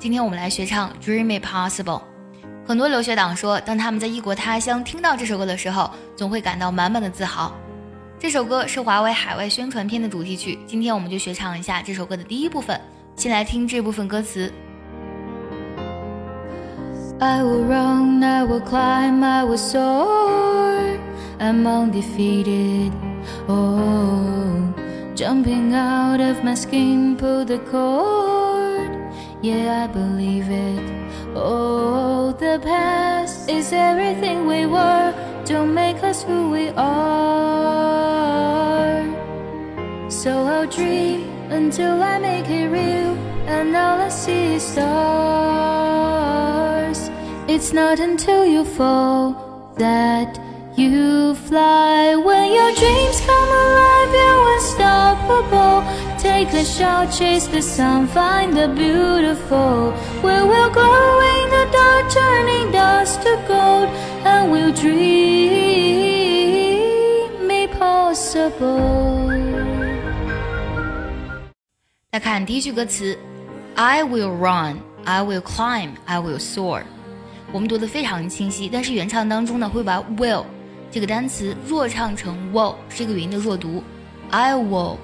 今天我们来学唱《Dream It Possible》。很多留学党说，当他们在异国他乡听到这首歌的时候，总会感到满满的自豪。这首歌是华为海外宣传片的主题曲。今天我们就学唱一下这首歌的第一部分。先来听这部分歌词。I will run, I will climb, I will soar. I'm undefeated. Oh, jumping out of my skin, pull the cord. Yeah, I believe it. Oh, the past is everything we were. Don't make us who we are. So I'll dream until I make it real, and all I see is stars. It's not until you fall that you fly. When your dreams come alive, you're unstoppable. Take a shot, chase the sun, find the beautiful. We will grow in the dark, turning dust to gold, and we'll dream it possible. 来看第一句歌词，I will run, I will climb, I will soar。我们读的非常清晰，但是原唱当中呢会把 will 这个单词弱唱成 will，是一个元音的弱读。I will,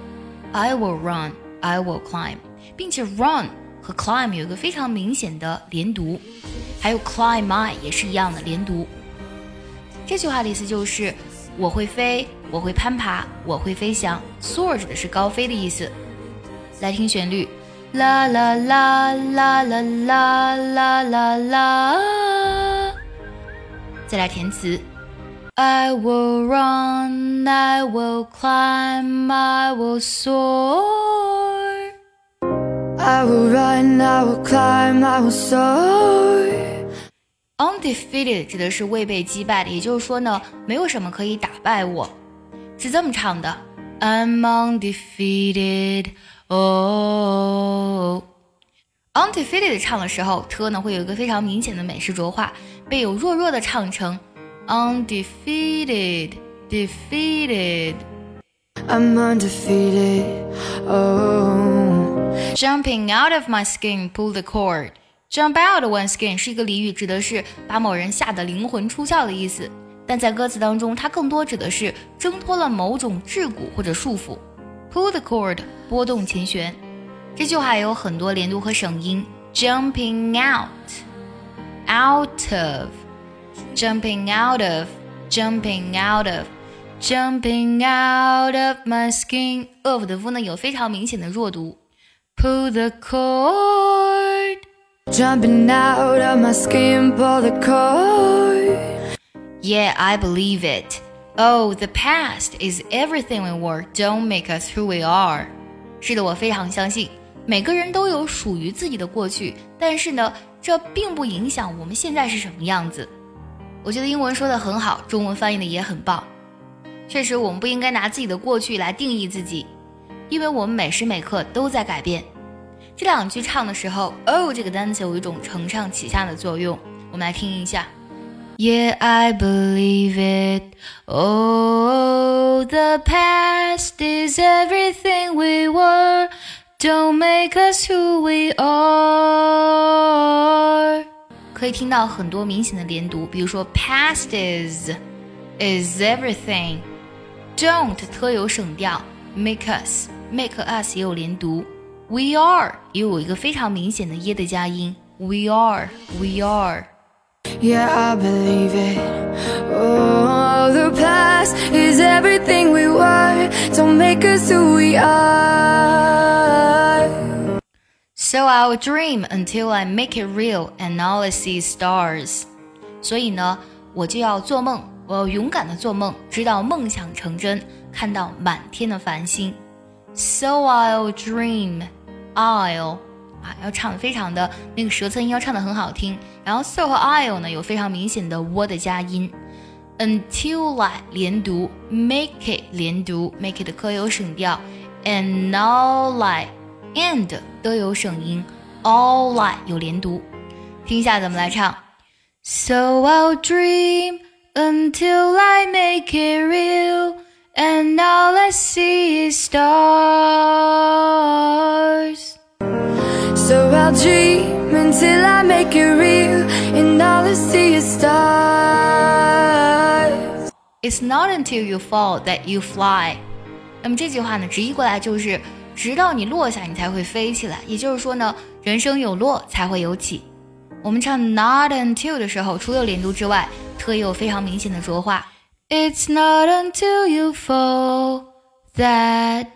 I will run, I will climb，并且 run 和 climb 有一个非常明显的连读，还有 climb I 也是一样的连读。这句话的意思就是我会飞，我会攀爬，我会飞翔。soar 指的是高飞的意思。来听旋律，啦啦啦啦啦啦啦啦啦。再来填词，I will run, I will climb, I will soar. I will run, I will climb, I will soar. Undefeated 指的是未被击败的，也就是说呢，没有什么可以打败我，是这么唱的：I'm undefeated. 哦，undefeated 唱的时候，t 呢会有一个非常明显的美式浊化，被有弱弱的唱成 undefeated, defeated. I'm undefeated. Oh. Jumping out of my skin, pull the chord. Jump out of one skin 是一个俚语，指的是把某人吓得灵魂出窍的意思。但在歌词当中，它更多指的是挣脱了某种桎梏或者束缚。Pull the chord，拨动琴弦。这句话有很多连读和省音。Jumping out，out of。jumping out of, jumping out of, jumping out of my skin。恶辅的 v 呢有非常明显的弱读。Pull the chord, jumping out of my skin. Pull the chord. Yeah, I believe it. Oh, the past is everything we were. Don't make us who we are. 是的，我非常相信，每个人都有属于自己的过去，但是呢，这并不影响我们现在是什么样子。我觉得英文说的很好，中文翻译的也很棒。确实，我们不应该拿自己的过去来定义自己，因为我们每时每刻都在改变。这两句唱的时候，oh 这个单词有一种承上启下的作用。我们来听一下。Yeah, I believe it. Oh, the past is everything we were. Don't make us who we are. 可以听到很多明显的连读，比如说 past is is everything. Don't 特有省调，make us make us 也有连读，we are 也有一个非常明显的耶的加音，we are we are。yeah, I believe it. Oh, the past is everything we were. Don't make us who we are. So I'll dream until I make it real, and all I see is stars. 所以呢，我就要做梦，我要勇敢的做梦，直到梦想成真，看到满天的繁星。So I'll dream, I'll 啊，要唱的非常的那个舌侧音要唱的很好听。然后 so 和 I'll 呢有非常明显的 w 的加音。Until I 连读，make it 连读，make it 的可有省调，and all I and 都有省音，all I 有连读。听一下怎么来唱。So I'll dream until I make it real, and all I see is stars. So I'll dream until I make it real, and all I see is stars. It's not until you fall that you fly。那么这句话呢，直译过来就是 直到你落下，你才会飞起来。也就是说呢，人生有落才会有起。我们唱 not until 的时候，除了连读之外，特意有非常明显的浊化。It's not until you fall that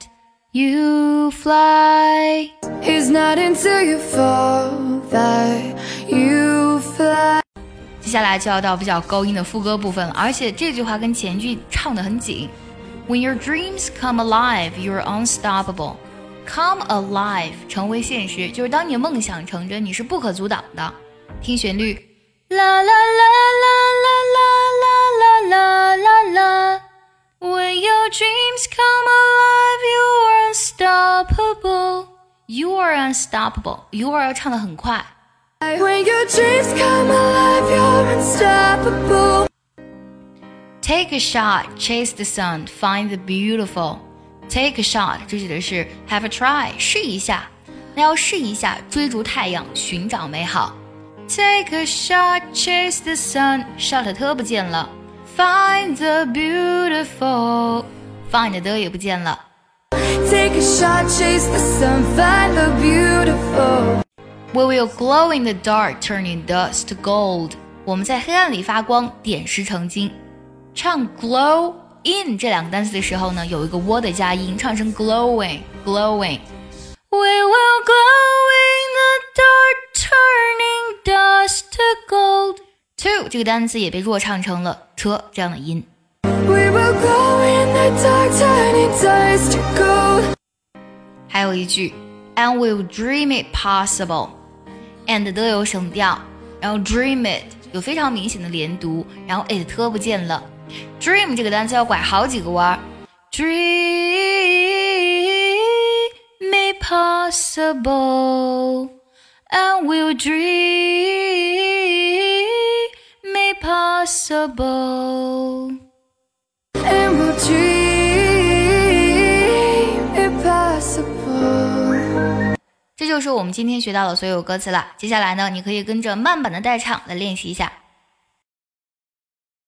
you fly. It's not until you fall that you fly. 接下来就要到比较高音的副歌部分了，而且这句话跟前句唱得很紧。When your dreams come alive, you're unstoppable. Come alive，成为现实，就是当你梦想成真，你是不可阻挡的。听旋律，啦啦啦啦啦啦啦啦啦啦。When your dreams come alive, you are unstoppable. You are unstoppable. You are 要唱得很快。When your dreams come alive, you're unstoppable. Take a shot, chase the sun, find the beautiful. Take a shot，这指的是 have a try，试一下。那要试一下，追逐太阳，寻找美好。Take a shot, chase the sun. Shot 特不见了。Find the beautiful. Find 的也不见了。Take a shot, chase the sun, find the beautiful. We will glow in the dark, turning dust to gold. 我们在黑暗里发光，点石成金。唱 glow in 这两个单词的时候呢，有一个 w 的加音，唱成 glowing glowing。We will glow in the dark, turning dust to gold. To 这个单词也被弱唱成了 t 这样的音。 We will glow in the dark, turning dust to gold. 还有一句，and we'll dream it possible。and 都有省调，然后 dream it 有非常明显的连读，然后 it 特不见了。 Dream 这个单词要拐好几个弯儿。Dream it possible, and we'll dream it possible. And we'll dream it possible. 这就是我们今天学到的所有歌词了。接下来呢，你可以跟着慢版的代唱来练习一下。